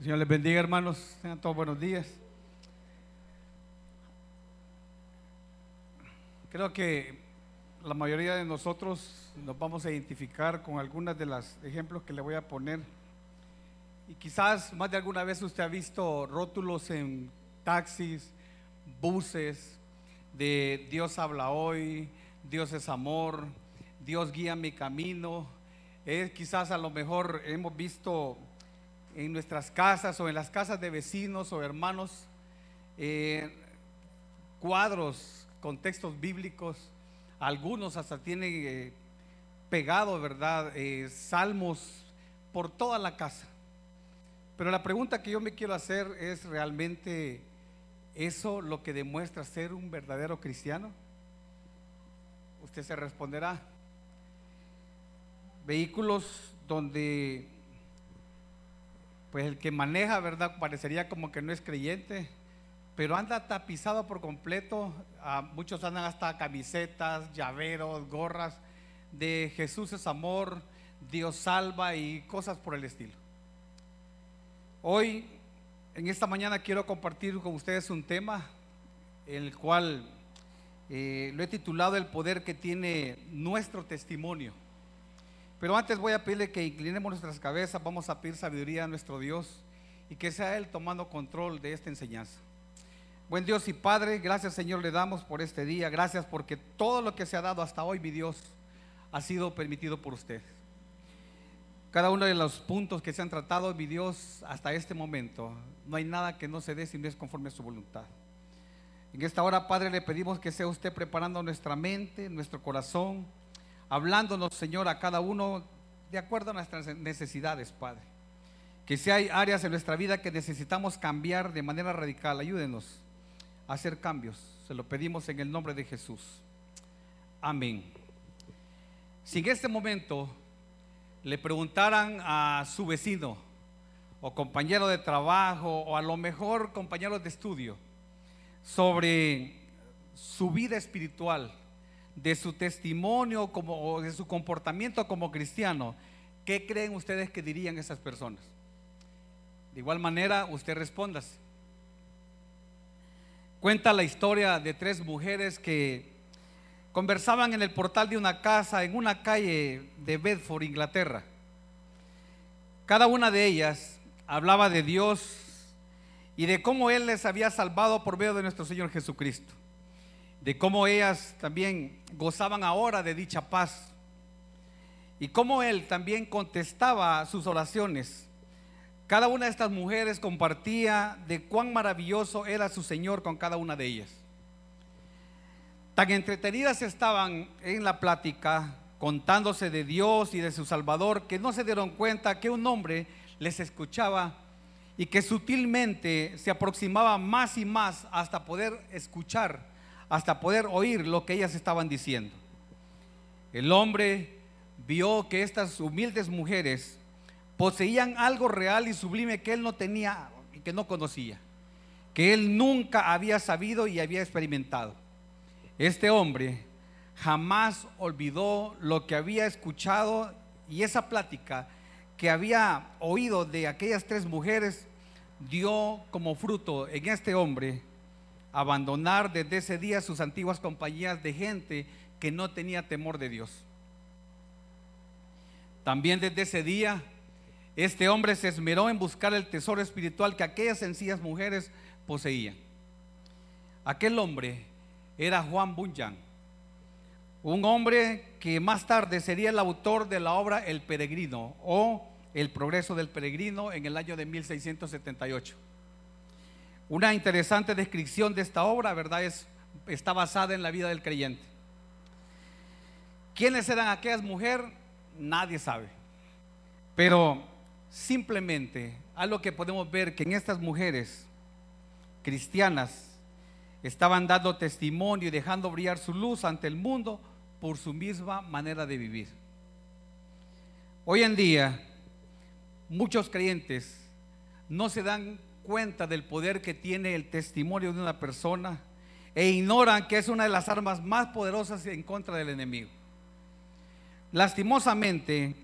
Señor les bendiga, hermanos. Tengan todos buenos días. Creo que la mayoría de nosotros nos vamos a identificar con algunos de los ejemplos que le voy a poner. Y quizás más de alguna vez usted ha visto rótulos en taxis, buses, de Dios habla hoy, Dios es amor, Dios guía mi camino. Quizás a lo mejor hemos visto en nuestras casas o en las casas de vecinos o hermanos eh, cuadros con textos bíblicos. Algunos hasta tienen eh, pegado, ¿verdad? Eh, salmos por toda la casa. Pero la pregunta que yo me quiero hacer es realmente eso lo que demuestra ser un verdadero cristiano. Usted se responderá. Vehículos donde pues el que maneja, ¿verdad? Parecería como que no es creyente, pero anda tapizado por completo. muchos andan hasta camisetas, llaveros, gorras de Jesús es amor, Dios salva y cosas por el estilo. Hoy, en esta mañana, quiero compartir con ustedes un tema, el cual eh, lo he titulado El poder que tiene nuestro testimonio. Pero antes voy a pedirle que inclinemos nuestras cabezas, vamos a pedir sabiduría a nuestro Dios y que sea Él tomando control de esta enseñanza. Buen Dios y Padre, gracias Señor le damos por este día, gracias porque todo lo que se ha dado hasta hoy, mi Dios, ha sido permitido por usted. Cada uno de los puntos que se han tratado, mi Dios, hasta este momento, no hay nada que no se dé si no es conforme a su voluntad. En esta hora, Padre, le pedimos que sea usted preparando nuestra mente, nuestro corazón, hablándonos, Señor, a cada uno de acuerdo a nuestras necesidades, Padre. Que si hay áreas en nuestra vida que necesitamos cambiar de manera radical, ayúdenos a hacer cambios. Se lo pedimos en el nombre de Jesús. Amén. Si en este momento le preguntaran a su vecino o compañero de trabajo o a lo mejor compañero de estudio sobre su vida espiritual, de su testimonio como, o de su comportamiento como cristiano, ¿qué creen ustedes que dirían esas personas? De igual manera, usted responda. Cuenta la historia de tres mujeres que conversaban en el portal de una casa en una calle de Bedford, Inglaterra. Cada una de ellas hablaba de Dios y de cómo Él les había salvado por medio de nuestro Señor Jesucristo de cómo ellas también gozaban ahora de dicha paz y cómo él también contestaba sus oraciones. Cada una de estas mujeres compartía de cuán maravilloso era su Señor con cada una de ellas. Tan entretenidas estaban en la plática, contándose de Dios y de su Salvador, que no se dieron cuenta que un hombre les escuchaba y que sutilmente se aproximaba más y más hasta poder escuchar hasta poder oír lo que ellas estaban diciendo. El hombre vio que estas humildes mujeres poseían algo real y sublime que él no tenía y que no conocía, que él nunca había sabido y había experimentado. Este hombre jamás olvidó lo que había escuchado y esa plática que había oído de aquellas tres mujeres dio como fruto en este hombre abandonar desde ese día sus antiguas compañías de gente que no tenía temor de Dios. También desde ese día, este hombre se esmeró en buscar el tesoro espiritual que aquellas sencillas mujeres poseían. Aquel hombre era Juan Bunyan, un hombre que más tarde sería el autor de la obra El Peregrino o El Progreso del Peregrino en el año de 1678. Una interesante descripción de esta obra, ¿verdad? Es, está basada en la vida del creyente. ¿Quiénes eran aquellas mujeres? Nadie sabe. Pero simplemente algo que podemos ver que en estas mujeres cristianas estaban dando testimonio y dejando brillar su luz ante el mundo por su misma manera de vivir. Hoy en día, muchos creyentes no se dan cuenta del poder que tiene el testimonio de una persona e ignoran que es una de las armas más poderosas en contra del enemigo. Lastimosamente,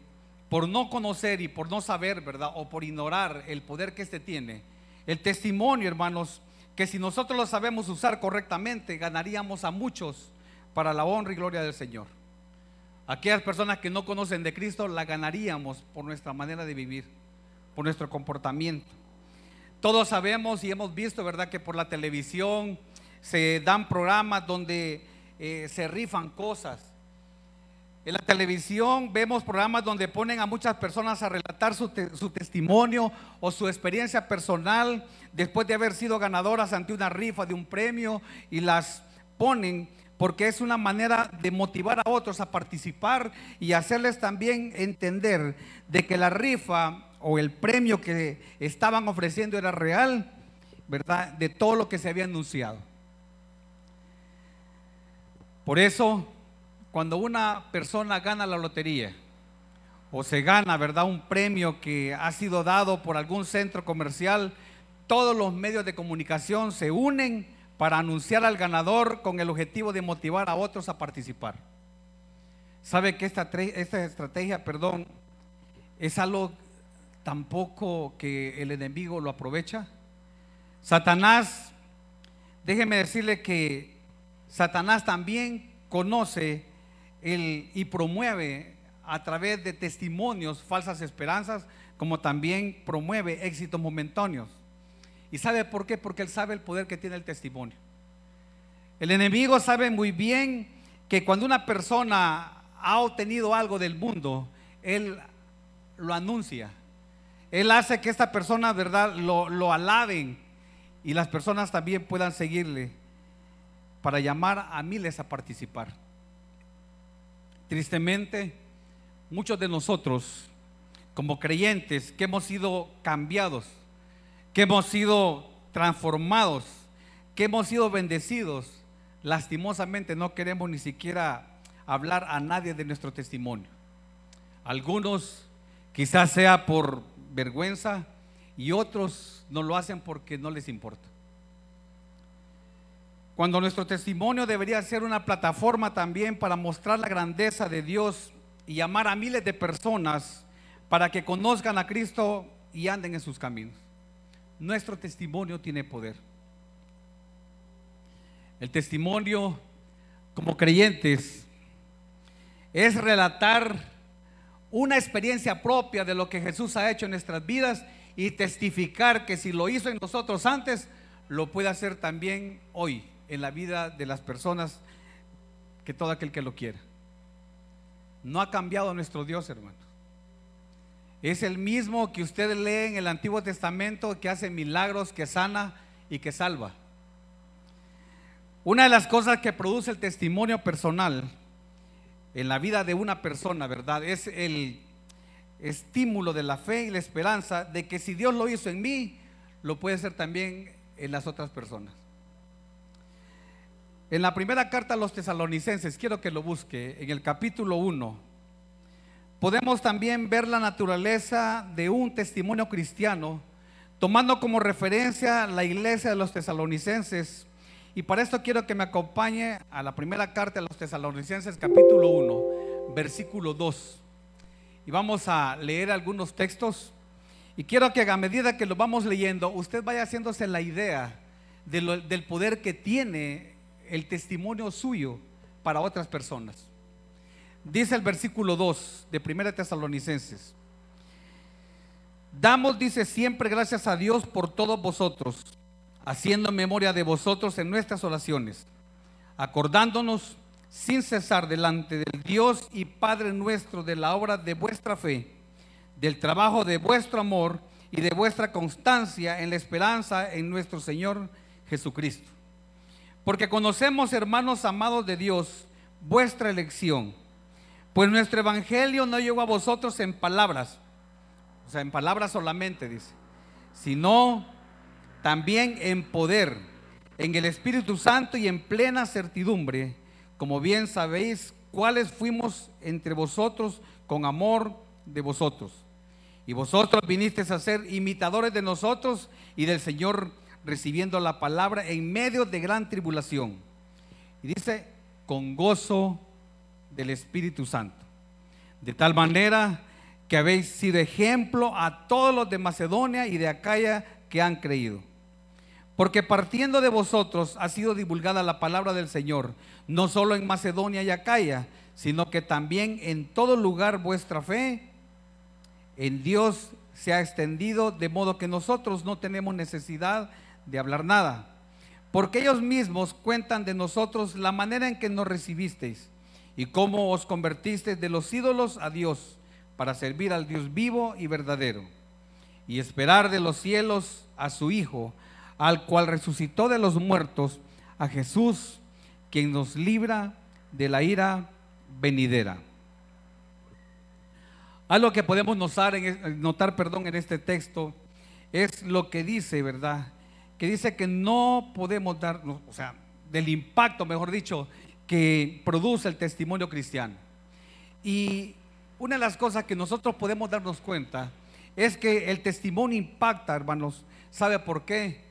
por no conocer y por no saber, ¿verdad? O por ignorar el poder que éste tiene. El testimonio, hermanos, que si nosotros lo sabemos usar correctamente, ganaríamos a muchos para la honra y gloria del Señor. Aquellas personas que no conocen de Cristo la ganaríamos por nuestra manera de vivir, por nuestro comportamiento. Todos sabemos y hemos visto, ¿verdad?, que por la televisión se dan programas donde eh, se rifan cosas. En la televisión vemos programas donde ponen a muchas personas a relatar su, su, testimonio o su experiencia personal después de haber sido ganadoras ante una rifa de un premio y las ponen porque es una manera de motivar a otros a participar y hacerles también entender de que la rifa o el premio que estaban ofreciendo era real, ¿verdad? De todo lo que se había anunciado. Por eso, cuando una persona gana la lotería o se gana, ¿verdad? Un premio que ha sido dado por algún centro comercial, todos los medios de comunicación se unen para anunciar al ganador con el objetivo de motivar a otros a participar. ¿Sabe que esta, esta estrategia, perdón, es algo tampoco que el enemigo lo aprovecha. Satanás, déjeme decirle que Satanás también conoce el, y promueve a través de testimonios falsas esperanzas, como también promueve éxitos momentáneos. ¿Y sabe por qué? Porque él sabe el poder que tiene el testimonio. El enemigo sabe muy bien que cuando una persona ha obtenido algo del mundo, él lo anuncia él hace que esta persona, ¿verdad?, lo, lo alaben y las personas también puedan seguirle para llamar a miles a participar. Tristemente, muchos de nosotros, como creyentes, que hemos sido cambiados, que hemos sido transformados, que hemos sido bendecidos, lastimosamente no queremos ni siquiera hablar a nadie de nuestro testimonio. Algunos quizás sea por vergüenza y otros no lo hacen porque no les importa. Cuando nuestro testimonio debería ser una plataforma también para mostrar la grandeza de Dios y llamar a miles de personas para que conozcan a Cristo y anden en sus caminos. Nuestro testimonio tiene poder. El testimonio como creyentes es relatar una experiencia propia de lo que Jesús ha hecho en nuestras vidas y testificar que si lo hizo en nosotros antes, lo puede hacer también hoy en la vida de las personas que todo aquel que lo quiera. No ha cambiado nuestro Dios, hermanos. Es el mismo que ustedes leen en el Antiguo Testamento que hace milagros, que sana y que salva. Una de las cosas que produce el testimonio personal en la vida de una persona, ¿verdad? Es el estímulo de la fe y la esperanza de que si Dios lo hizo en mí, lo puede hacer también en las otras personas. En la primera carta a los tesalonicenses, quiero que lo busque, en el capítulo 1, podemos también ver la naturaleza de un testimonio cristiano, tomando como referencia la iglesia de los tesalonicenses y para esto quiero que me acompañe a la primera carta de los tesalonicenses capítulo 1, versículo 2. Y vamos a leer algunos textos. Y quiero que a medida que lo vamos leyendo, usted vaya haciéndose la idea del poder que tiene el testimonio suyo para otras personas. Dice el versículo 2 de Primera Tesalonicenses. Damos, dice, siempre gracias a Dios por todos vosotros haciendo memoria de vosotros en nuestras oraciones, acordándonos sin cesar delante del Dios y Padre nuestro de la obra de vuestra fe, del trabajo de vuestro amor y de vuestra constancia en la esperanza en nuestro Señor Jesucristo. Porque conocemos, hermanos amados de Dios, vuestra elección, pues nuestro evangelio no llegó a vosotros en palabras, o sea, en palabras solamente, dice, sino también en poder, en el Espíritu Santo y en plena certidumbre, como bien sabéis cuáles fuimos entre vosotros con amor de vosotros. Y vosotros vinisteis a ser imitadores de nosotros y del Señor recibiendo la palabra en medio de gran tribulación. Y dice, con gozo del Espíritu Santo. De tal manera que habéis sido ejemplo a todos los de Macedonia y de Acaya que han creído. Porque partiendo de vosotros ha sido divulgada la palabra del Señor, no solo en Macedonia y Acaya, sino que también en todo lugar vuestra fe en Dios se ha extendido, de modo que nosotros no tenemos necesidad de hablar nada. Porque ellos mismos cuentan de nosotros la manera en que nos recibisteis y cómo os convertisteis de los ídolos a Dios para servir al Dios vivo y verdadero y esperar de los cielos a su Hijo, al cual resucitó de los muertos, a Jesús, quien nos libra de la ira venidera. Algo que podemos notar, en, perdón, en este texto es lo que dice, ¿verdad? Que dice que no podemos dar, o sea, del impacto, mejor dicho, que produce el testimonio cristiano. Y una de las cosas que nosotros podemos darnos cuenta es que el testimonio impacta, hermanos. ¿Sabe por qué?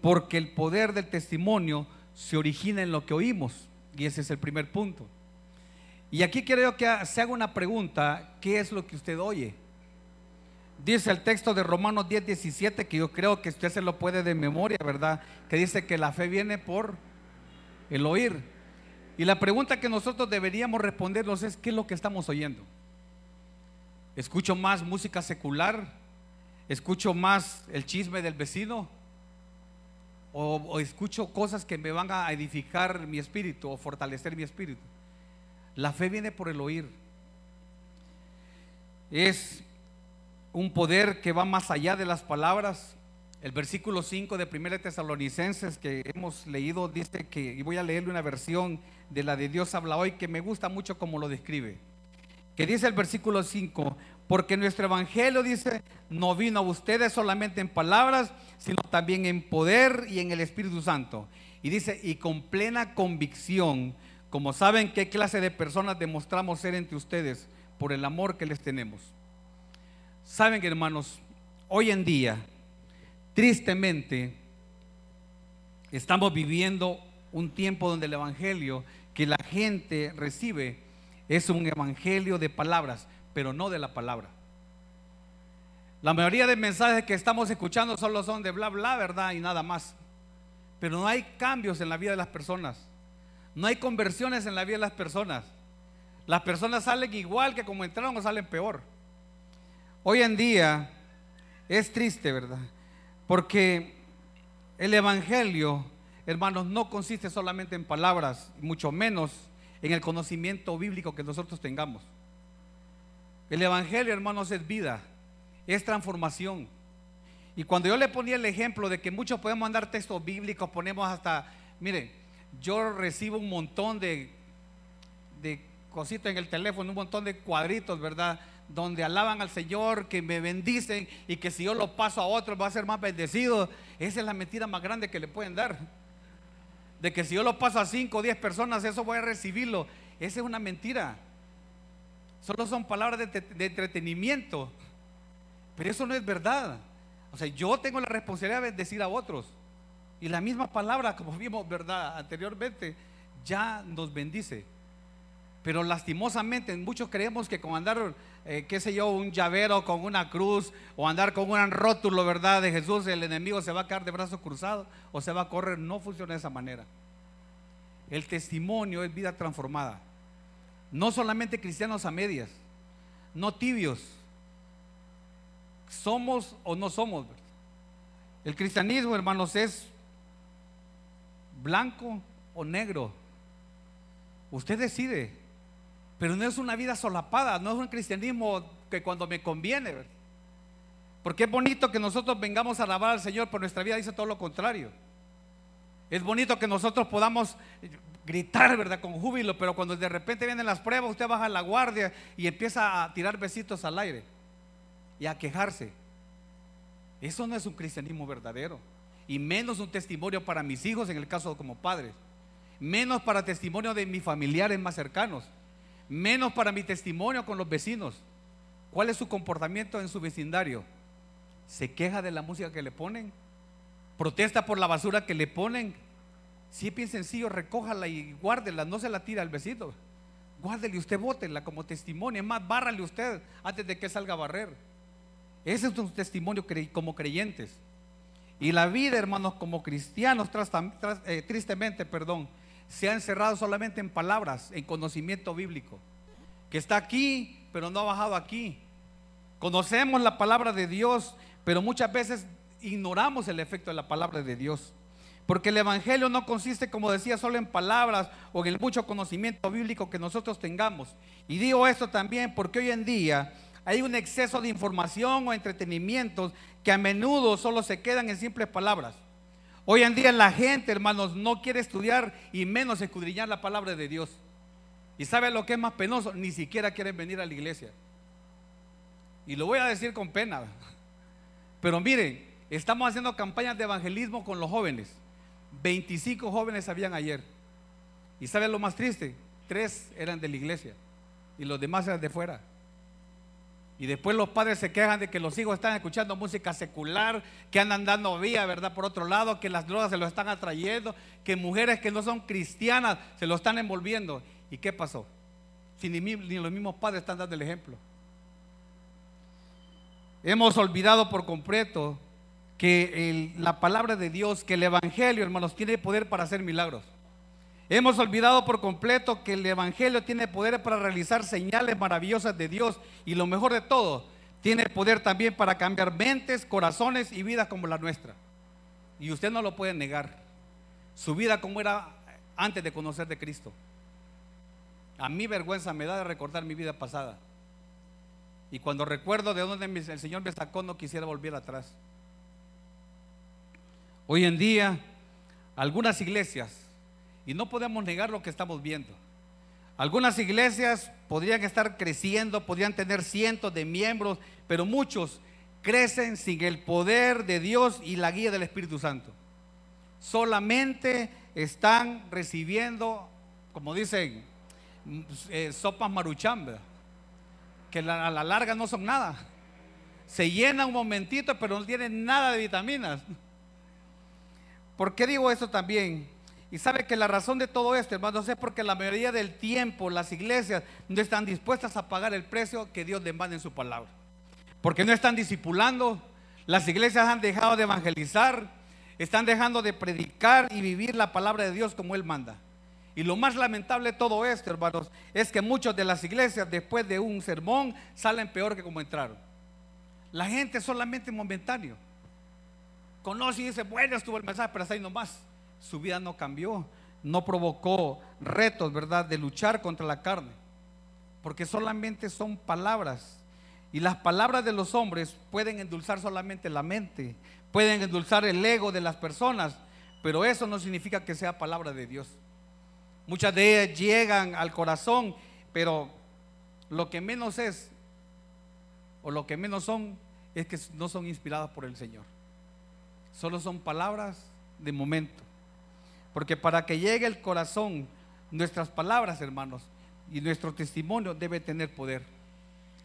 Porque el poder del testimonio se origina en lo que oímos. Y ese es el primer punto. Y aquí quiero que se haga una pregunta, ¿qué es lo que usted oye? Dice el texto de Romanos 10, 17, que yo creo que usted se lo puede de memoria, ¿verdad? Que dice que la fe viene por el oír. Y la pregunta que nosotros deberíamos respondernos es, ¿qué es lo que estamos oyendo? ¿Escucho más música secular? ¿Escucho más el chisme del vecino? ¿O, escucho cosas que me van a edificar mi espíritu o fortalecer mi espíritu? La fe viene por el oír. Es un poder que va más allá de las palabras. El versículo 5 de 1 Tesalonicenses que hemos leído dice que, y voy a leerle una versión de la de Dios habla hoy que me gusta mucho como lo describe. Que dice el versículo 5, porque nuestro evangelio dice, no vino a ustedes solamente en palabras, sino también en poder y en el Espíritu Santo. Y dice, y con plena convicción como saben qué clase de personas demostramos ser entre ustedes por el amor que les tenemos. Saben, hermanos, hoy en día, tristemente, estamos viviendo un tiempo donde el Evangelio que la gente recibe es un Evangelio de palabras, pero no de la palabra. La mayoría de mensajes que estamos escuchando solo son de bla, bla, verdad, y nada más. Pero no hay cambios en la vida de las personas. No hay conversiones en la vida de las personas. Las personas salen igual que como entraron o salen peor. Hoy en día es triste, ¿verdad? Porque el Evangelio, hermanos, no consiste solamente en palabras, mucho menos en el conocimiento bíblico que nosotros tengamos. El Evangelio, hermanos, es vida, es transformación. Y cuando yo le ponía el ejemplo de que muchos podemos mandar textos bíblicos, ponemos hasta, mire, yo recibo un montón de, de cositas en el teléfono, un montón de cuadritos, ¿verdad? Donde alaban al Señor, que me bendicen y que si yo lo paso a otro va a ser más bendecido. Esa es la mentira más grande que le pueden dar. De que si yo lo paso a 5 o 10 personas, eso voy a recibirlo. Esa es una mentira. Solo son palabras de, entretenimiento. Pero eso no es verdad. O sea, yo tengo la responsabilidad de bendecir a otros. Y la misma palabra, como vimos, ¿verdad? Anteriormente, ya nos bendice. Pero lastimosamente muchos creemos que con andar, eh, qué sé yo, un llavero con una cruz o andar con un rótulo, ¿verdad? De Jesús, el enemigo se va a quedar de brazos cruzados o se va a correr. No funciona de esa manera. El testimonio es vida transformada. No solamente cristianos a medias, no tibios. Somos o no somos. El cristianismo, hermanos, es blanco o negro. Usted decide. Pero no es una vida solapada, no es un cristianismo que cuando me conviene. Porque es bonito que nosotros vengamos a alabar al Señor, pero nuestra vida dice todo lo contrario. Es bonito que nosotros podamos gritar, ¿verdad? Con júbilo, pero cuando de repente vienen las pruebas, usted baja la guardia y empieza a tirar besitos al aire y a quejarse. Eso no es un cristianismo verdadero y menos un testimonio para mis hijos en el caso como padres, menos para testimonio de mis familiares más cercanos, menos para mi testimonio con los vecinos. ¿Cuál es su comportamiento en su vecindario? ¿Se queja de la música que le ponen? ¿Protesta por la basura que le ponen? Si es bien sencillo, recójala y guárdela, no se la tira al vecino. guárdele usted, bótela como testimonio. Es más, bárrale usted antes de que salga a barrer. Ese es un testimonio como creyentes. Y la vida, hermanos, como cristianos, eh, tristemente, perdón, se ha encerrado solamente en palabras, en conocimiento bíblico. Que está aquí, pero no ha bajado aquí. Conocemos la palabra de Dios, pero muchas veces ignoramos el efecto de la palabra de Dios. Porque el Evangelio no consiste, como decía, solo en palabras o en el mucho conocimiento bíblico que nosotros tengamos. Y digo esto también porque hoy en día hay un exceso de información o entretenimientos que a menudo solo se quedan en simples palabras. Hoy en día la gente, hermanos, no quiere estudiar y menos escudriñar la palabra de Dios. ¿Y sabe lo que es más penoso? Ni siquiera quieren venir a la iglesia. Y lo voy a decir con pena. Pero miren, estamos haciendo campañas de evangelismo con los jóvenes. 25 jóvenes habían ayer. ¿Y saben lo más triste? Tres eran de la iglesia y los demás eran de fuera. Y después los padres se quejan de que los hijos están escuchando música secular, que andan dando vía, ¿verdad? Por otro lado, que las drogas se lo están atrayendo, que mujeres que no son cristianas se lo están envolviendo. ¿Y qué pasó? Si ni, ni los mismos padres están dando el ejemplo. Hemos olvidado por completo que la palabra de Dios, que el Evangelio, hermanos, tiene poder para hacer milagros. Hemos olvidado por completo que el Evangelio tiene poder para realizar señales maravillosas de Dios y lo mejor de todo, tiene poder también para cambiar mentes, corazones y vidas como la nuestra. Y usted no lo puede negar. Su vida como era antes de conocer de Cristo. A mí vergüenza me da de recordar mi vida pasada. Y cuando recuerdo de dónde el Señor me sacó, no quisiera volver atrás. Hoy en día, algunas iglesias, y no podemos negar lo que estamos viendo, algunas iglesias podrían estar creciendo, podrían tener cientos de miembros, pero muchos crecen sin el poder de Dios y la guía del Espíritu Santo. Solamente están recibiendo, como dicen, eh, sopas maruchamba, que a la larga no son nada. Se llena un momentito, pero no tienen nada de vitaminas. ¿Por qué digo eso también? Y sabe que la razón de todo esto, hermanos, es porque la mayoría del tiempo las iglesias no están dispuestas a pagar el precio que Dios demanda en su palabra. Porque no están discipulando, las iglesias han dejado de evangelizar, están dejando de predicar y vivir la palabra de Dios como Él manda. Y lo más lamentable de todo esto, hermanos, es que muchas de las iglesias después de un sermón salen peor que como entraron. La gente solamente momentáneo conoce y dice, bueno, estuvo el mensaje, pero hasta ahí nomás. Su vida no cambió, no provocó retos, ¿verdad?, de luchar contra la carne. Porque solamente son palabras. Y las palabras de los hombres pueden endulzar solamente la mente, pueden endulzar el ego de las personas, pero eso no significa que sea palabra de Dios. Muchas de ellas llegan al corazón, pero lo que menos es, o lo que menos son, es que no son inspiradas por el Señor solo son palabras de momento. Porque para que llegue el corazón, nuestras palabras, hermanos, y nuestro testimonio debe tener poder.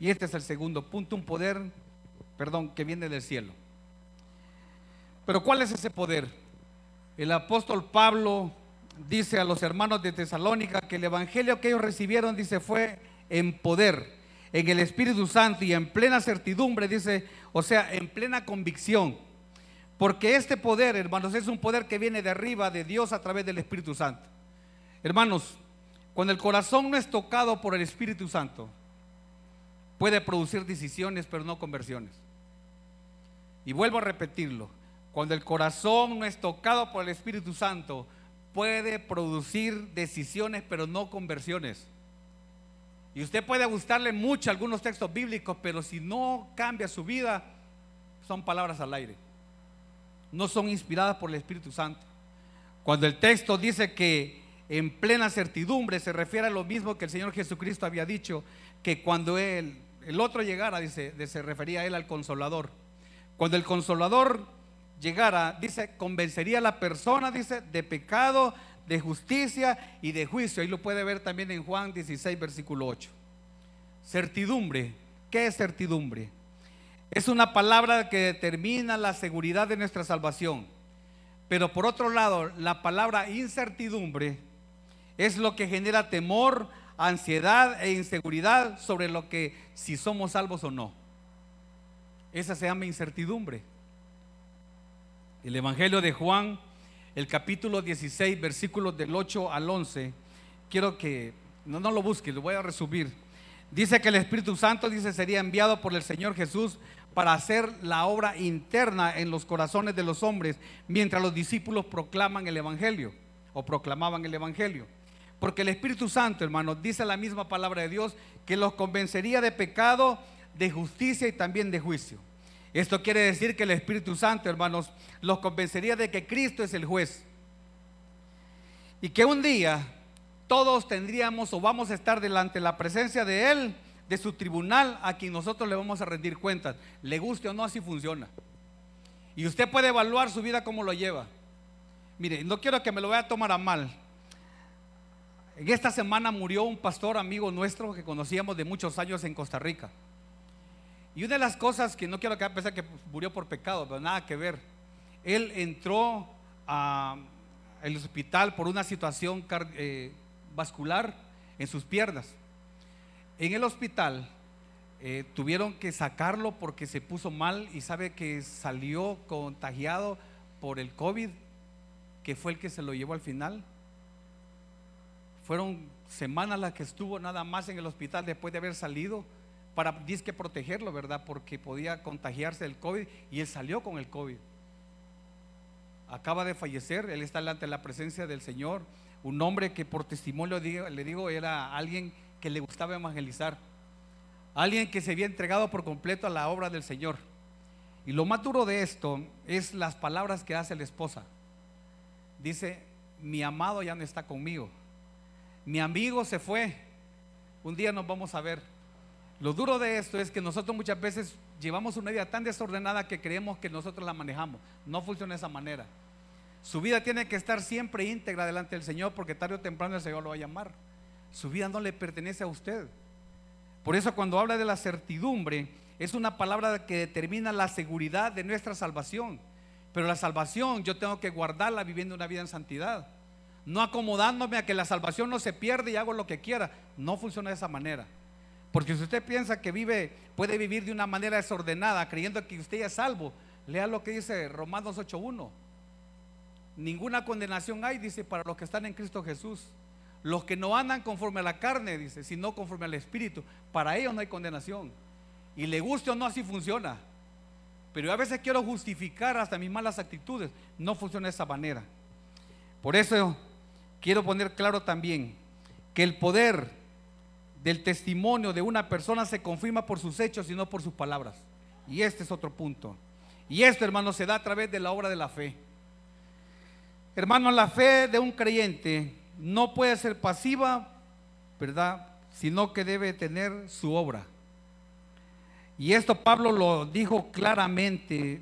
Y este es el segundo punto, un poder, perdón, que viene del cielo. Pero ¿cuál es ese poder? El apóstol Pablo dice a los hermanos de Tesalónica que el evangelio que ellos recibieron, dice, fue en poder, en el Espíritu Santo y en plena certidumbre, dice, o sea, en plena convicción porque este poder, hermanos, es un poder que viene de arriba de Dios a través del Espíritu Santo. Hermanos, cuando el corazón no es tocado por el Espíritu Santo, puede producir decisiones, pero no conversiones. Y vuelvo a repetirlo, cuando el corazón no es tocado por el Espíritu Santo, puede producir decisiones, pero no conversiones. Y usted puede gustarle mucho algunos textos bíblicos, pero si no cambia su vida, son palabras al aire no son inspiradas por el Espíritu Santo. Cuando el texto dice que en plena certidumbre se refiere a lo mismo que el Señor Jesucristo había dicho, que cuando él, el otro llegara, dice, se refería a él al consolador. Cuando el consolador llegara, dice, convencería a la persona, dice, de pecado, de justicia y de juicio. Ahí lo puede ver también en Juan 16, versículo 8. Certidumbre. ¿Qué es certidumbre? Es una palabra que determina la seguridad de nuestra salvación. Pero por otro lado, la palabra incertidumbre es lo que genera temor, ansiedad e inseguridad sobre lo que si somos salvos o no. Esa se llama incertidumbre. El Evangelio de Juan, el capítulo 16, versículos del 8 al 11, quiero que no, no lo busque, lo voy a resumir. Dice que el Espíritu Santo, dice, sería enviado por el Señor Jesús para hacer la obra interna en los corazones de los hombres mientras los discípulos proclaman el Evangelio o proclamaban el Evangelio. Porque el Espíritu Santo, hermanos, dice la misma palabra de Dios que los convencería de pecado, de justicia y también de juicio. Esto quiere decir que el Espíritu Santo, hermanos, los convencería de que Cristo es el juez. Y que un día todos tendríamos o vamos a estar delante de la presencia de Él de su tribunal a quien nosotros le vamos a rendir cuentas. Le guste o no, así funciona. Y usted puede evaluar su vida como lo lleva. Mire, no quiero que me lo vaya a tomar a mal. En esta semana murió un pastor amigo nuestro que conocíamos de muchos años en Costa Rica. Y una de las cosas que no quiero que pensar que murió por pecado, pero nada que ver. Él entró al hospital por una situación eh, vascular en sus piernas. En el hospital eh, tuvieron que sacarlo porque se puso mal y sabe que salió contagiado por el COVID, que fue el que se lo llevó al final. Fueron semanas las que estuvo nada más en el hospital después de haber salido para disque protegerlo, ¿verdad? Porque podía contagiarse del COVID y él salió con el COVID. Acaba de fallecer, él está de la presencia del Señor. Un hombre que por testimonio le digo era alguien que le gustaba evangelizar. Alguien que se había entregado por completo a la obra del Señor. Y lo más duro de esto es las palabras que hace la esposa. Dice, mi amado ya no está conmigo. Mi amigo se fue. Un día nos vamos a ver. Lo duro de esto es que nosotros muchas veces llevamos una vida tan desordenada que creemos que nosotros la manejamos. No funciona de esa manera. Su vida tiene que estar siempre íntegra delante del Señor porque tarde o temprano el Señor lo va a llamar. Su vida no le pertenece a usted. Por eso cuando habla de la certidumbre, es una palabra que determina la seguridad de nuestra salvación. Pero la salvación yo tengo que guardarla viviendo una vida en santidad. No acomodándome a que la salvación no se pierde y hago lo que quiera. No funciona de esa manera. Porque si usted piensa que vive, puede vivir de una manera desordenada, creyendo que usted es salvo, lea lo que dice Romanos 8.1. Ninguna condenación hay, dice, para los que están en Cristo Jesús. Los que no andan conforme a la carne, dice, sino conforme al Espíritu, para ellos no hay condenación. Y le guste o no, así funciona. Pero a veces quiero justificar hasta mis malas actitudes. No funciona de esa manera. Por eso quiero poner claro también que el poder del testimonio de una persona se confirma por sus hechos y no por sus palabras. Y este es otro punto. Y esto, hermano, se da a través de la obra de la fe. Hermano, la fe de un creyente no puede ser pasiva, ¿verdad? Sino que debe tener su obra. Y esto Pablo lo dijo claramente.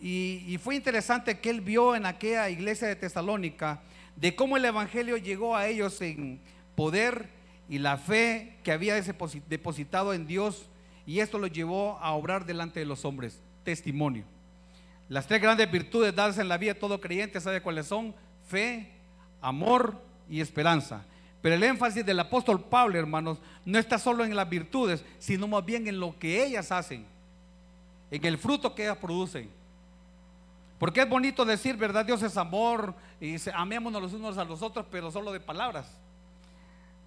Y, fue interesante que él vio en aquella iglesia de Tesalónica de cómo el Evangelio llegó a ellos en poder y la fe que había depositado en Dios. Y esto lo llevó a obrar delante de los hombres. Testimonio. Las tres grandes virtudes dadas en la vida de todo creyente, ¿sabe cuáles son? Fe, amor y esperanza. Pero el énfasis del apóstol Pablo, hermanos, no está solo en las virtudes, sino más bien en lo que ellas hacen, en el fruto que ellas producen. Porque es bonito decir, ¿verdad? Dios es amor y amémonos los unos a los otros, pero solo de palabras.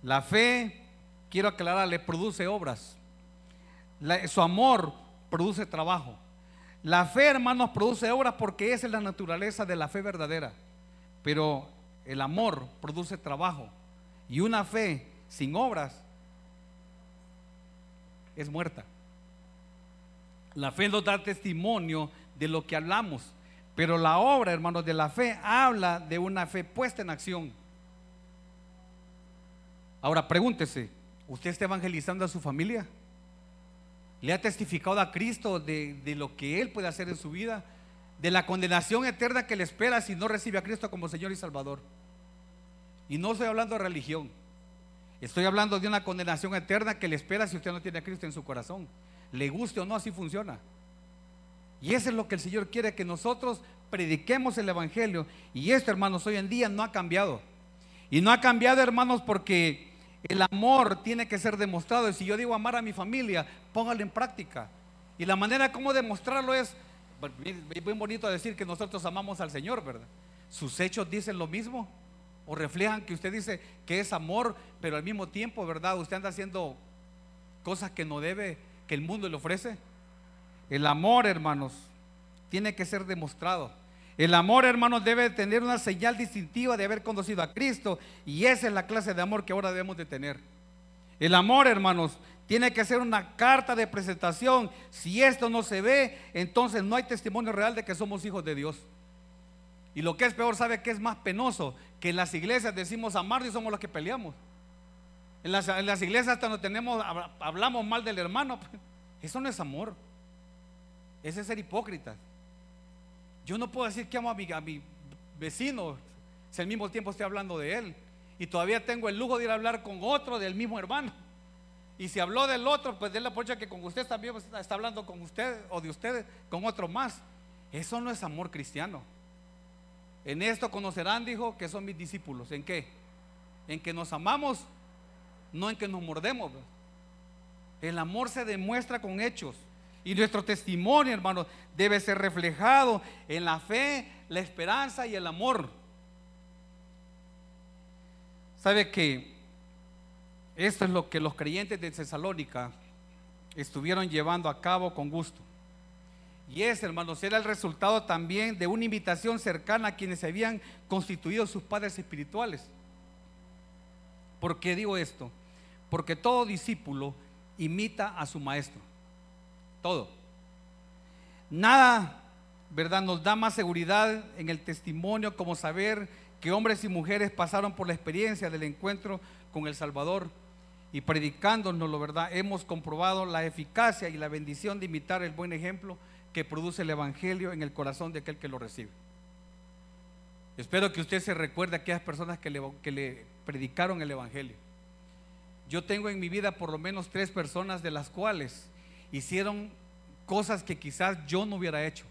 La fe, quiero aclararle, produce obras. su amor produce trabajo. La fe, hermanos, produce obras porque esa es la naturaleza de la fe verdadera. Pero el amor produce trabajo y una fe sin obras es muerta. La fe nos da testimonio de lo que hablamos, pero la obra, hermanos, de la fe habla de una fe puesta en acción. Ahora pregúntese, ¿usted está evangelizando a su familia? ¿Le ha testificado a Cristo de, de lo que Él puede hacer en su vida? De la condenación eterna que le espera si no recibe a Cristo como Señor y Salvador. Y no estoy hablando de religión. Estoy hablando de una condenación eterna que le espera si usted no tiene a Cristo en su corazón. Le guste o no, así funciona. Y eso es lo que el Señor quiere, que nosotros prediquemos el Evangelio. Y esto, hermanos, hoy en día no ha cambiado. Y no ha cambiado, hermanos, porque El amor tiene que ser demostrado. Y si yo digo amar a mi familia, póngalo en práctica. Y la manera como demostrarlo es, es muy bonito decir que nosotros amamos al Señor, ¿verdad? Sus hechos dicen lo mismo o reflejan que usted dice que es amor, pero al mismo tiempo, ¿verdad? Usted anda haciendo cosas que no debe, que el mundo le ofrece. El amor, hermanos, tiene que ser demostrado. El amor, hermanos, debe tener una señal distintiva de haber conocido a Cristo y esa es la clase de amor que ahora debemos de tener. El amor, hermanos, tiene que ser una carta de presentación. Si esto no se ve, entonces no hay testimonio real de que somos hijos de Dios. Y lo que es peor, ¿sabe que es más penoso? Que en las iglesias decimos amar y somos los que peleamos. En las, iglesias hasta no tenemos, hablamos mal del hermano. Eso no es amor. Ese es ser hipócrita. Yo no puedo decir que amo a mi vecino si al mismo tiempo estoy hablando de él. Y todavía tengo el lujo de ir a hablar con otro del mismo hermano. Y si habló del otro, pues de la pocha que con usted también está hablando con usted o de ustedes con otro más. Eso no es amor cristiano. En esto conocerán, dijo, que son mis discípulos. ¿En qué? En que nos amamos, no en que nos mordemos. El amor se demuestra con hechos. Y nuestro testimonio, hermanos, debe ser reflejado en la fe, la esperanza y el amor. ¿Sabe que esto es lo que los creyentes de Tesalónica estuvieron llevando a cabo con gusto? Y ese, hermanos, era el resultado también de una invitación cercana a quienes se habían constituido sus padres espirituales. ¿Por qué digo esto? Porque todo discípulo imita a su maestro todo. Nada, ¿verdad? Nos da más seguridad en el testimonio como saber que hombres y mujeres pasaron por la experiencia del encuentro con el Salvador y predicándonos, ¿verdad? Hemos comprobado la eficacia y la bendición de imitar el buen ejemplo que produce el Evangelio en el corazón de aquel que lo recibe. Espero que usted se recuerde a aquellas personas que le, que le predicaron el Evangelio. Yo tengo en mi vida por lo menos tres personas de las cuales hicieron cosas que quizás yo no hubiera hecho,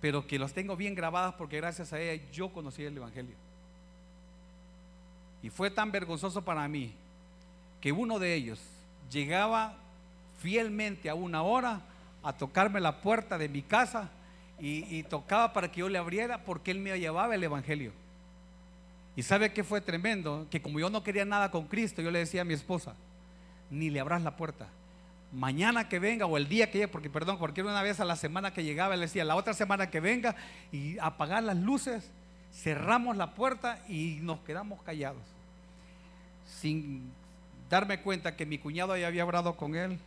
pero que los tengo bien grabadas porque gracias a ella yo conocí el Evangelio. Y fue tan vergonzoso para mí que uno de ellos llegaba fielmente a una hora a tocarme la puerta de mi casa y, tocaba para que yo le abriera porque él me llevaba el Evangelio. Y sabe que fue tremendo, que como yo no quería nada con Cristo, yo le decía a mi esposa, ni le abras la puerta. Mañana que venga o el día que llegue, porque perdón, porque una vez a la semana que llegaba, le decía, la otra semana que venga y apagar las luces, cerramos la puerta y nos quedamos callados. Sin darme cuenta que mi cuñado ya había hablado con él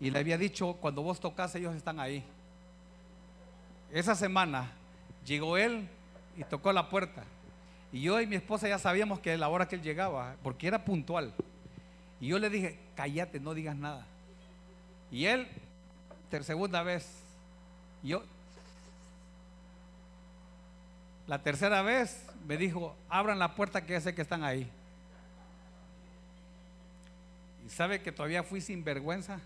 y le había dicho, cuando vos tocas ellos están ahí. Esa semana llegó él y tocó la puerta. Y yo y mi esposa ya sabíamos que a la hora que él llegaba, porque era puntual. Y yo le dije, cállate, no digas nada. Y él, ter segunda vez, yo, la tercera vez me dijo, abran la puerta que sé que están ahí. Y sabe que todavía fui sin vergüenza.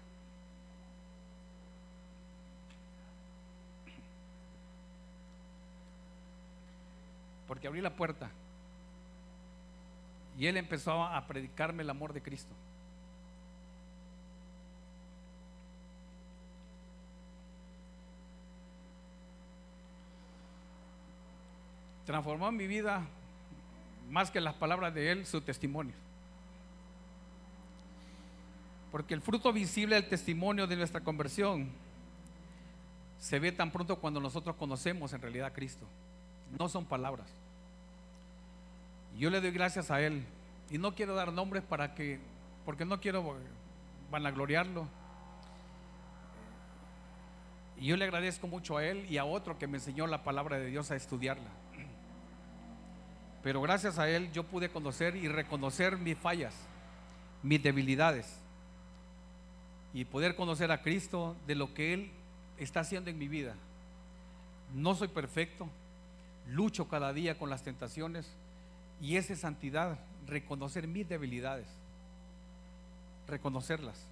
Porque abrí la puerta. Y él empezó a predicarme el amor de Cristo. transformó mi vida más que las palabras de Él, su testimonio. Porque el fruto visible del testimonio de nuestra conversión se ve tan pronto cuando nosotros conocemos en realidad a Cristo. No son palabras. Yo le doy gracias a Él. Y no quiero dar nombres para que, porque no quiero vanagloriarlo. Y yo le agradezco mucho a Él y a otro que me enseñó la palabra de Dios a estudiarla. Pero gracias a Él yo pude conocer y reconocer mis fallas, mis debilidades. Y poder conocer a Cristo de lo que Él está haciendo en mi vida. No soy perfecto, lucho cada día con las tentaciones y esa es santidad, reconocer mis debilidades, reconocerlas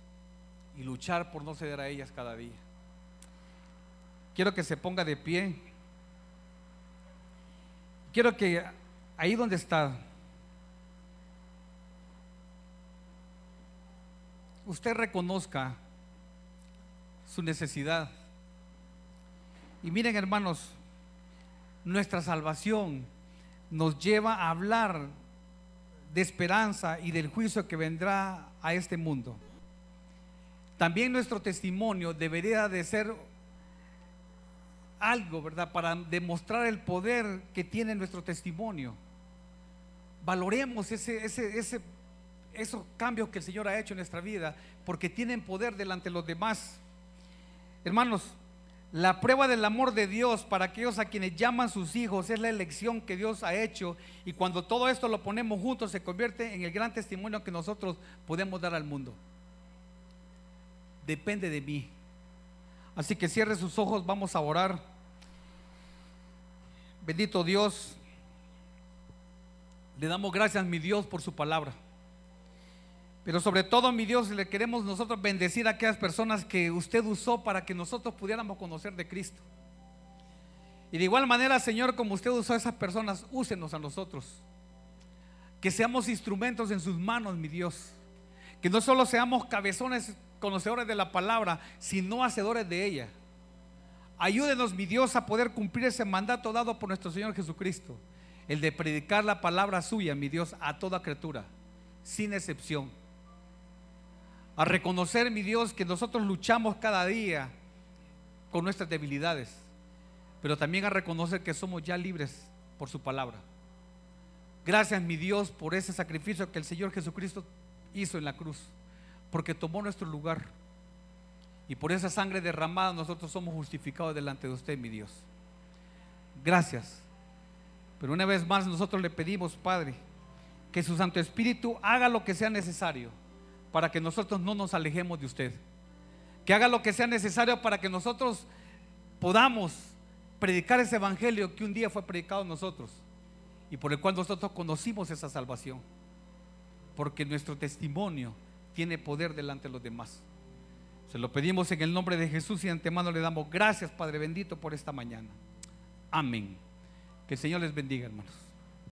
y luchar por no ceder a ellas cada día. Quiero que se ponga de pie. Quiero que ahí donde está, usted reconozca su necesidad. Y miren hermanos, nuestra salvación nos lleva a hablar de esperanza y del juicio que vendrá a este mundo. También nuestro testimonio debería de ser algo, ¿verdad? Para demostrar el poder que tiene nuestro testimonio. Valoremos ese, ese, esos cambios que el Señor ha hecho en nuestra vida, porque tienen poder delante de los demás. Hermanos, la prueba del amor de Dios para aquellos a quienes llaman sus hijos es la elección que Dios ha hecho y cuando todo esto lo ponemos juntos se convierte en el gran testimonio que nosotros podemos dar al mundo. Depende de mí. Así que cierre sus ojos, vamos a orar. Bendito Dios, le damos gracias, mi Dios, por su palabra. Pero sobre todo, mi Dios, le queremos nosotros bendecir a aquellas personas que usted usó para que nosotros pudiéramos conocer de Cristo. Y de igual manera, Señor, como usted usó a esas personas, úsenos a nosotros. Que seamos instrumentos en sus manos, mi Dios. Que no solo seamos cabezones conocedores de la palabra, sino hacedores de ella. Ayúdenos, mi Dios, a poder cumplir ese mandato dado por nuestro Señor Jesucristo. El de predicar la palabra suya, mi Dios, a toda criatura, sin excepción a reconocer, mi Dios, que nosotros luchamos cada día con nuestras debilidades, pero también a reconocer que somos ya libres por su palabra. Gracias, mi Dios, por ese sacrificio que el Señor Jesucristo hizo en la cruz, porque tomó nuestro lugar. Y por esa sangre derramada nosotros somos justificados delante de usted, mi Dios. Gracias. Pero una vez más nosotros le pedimos, Padre, que su Santo Espíritu haga lo que sea necesario para que nosotros no nos alejemos de usted. Que haga lo que sea necesario para que nosotros podamos predicar ese evangelio que un día fue predicado en nosotros y por el cual nosotros conocimos esa salvación. Porque nuestro testimonio tiene poder delante de los demás. Se lo pedimos en el nombre de Jesús y de antemano le damos gracias, Padre bendito, por esta mañana. Amén. Que el Señor les bendiga, hermanos.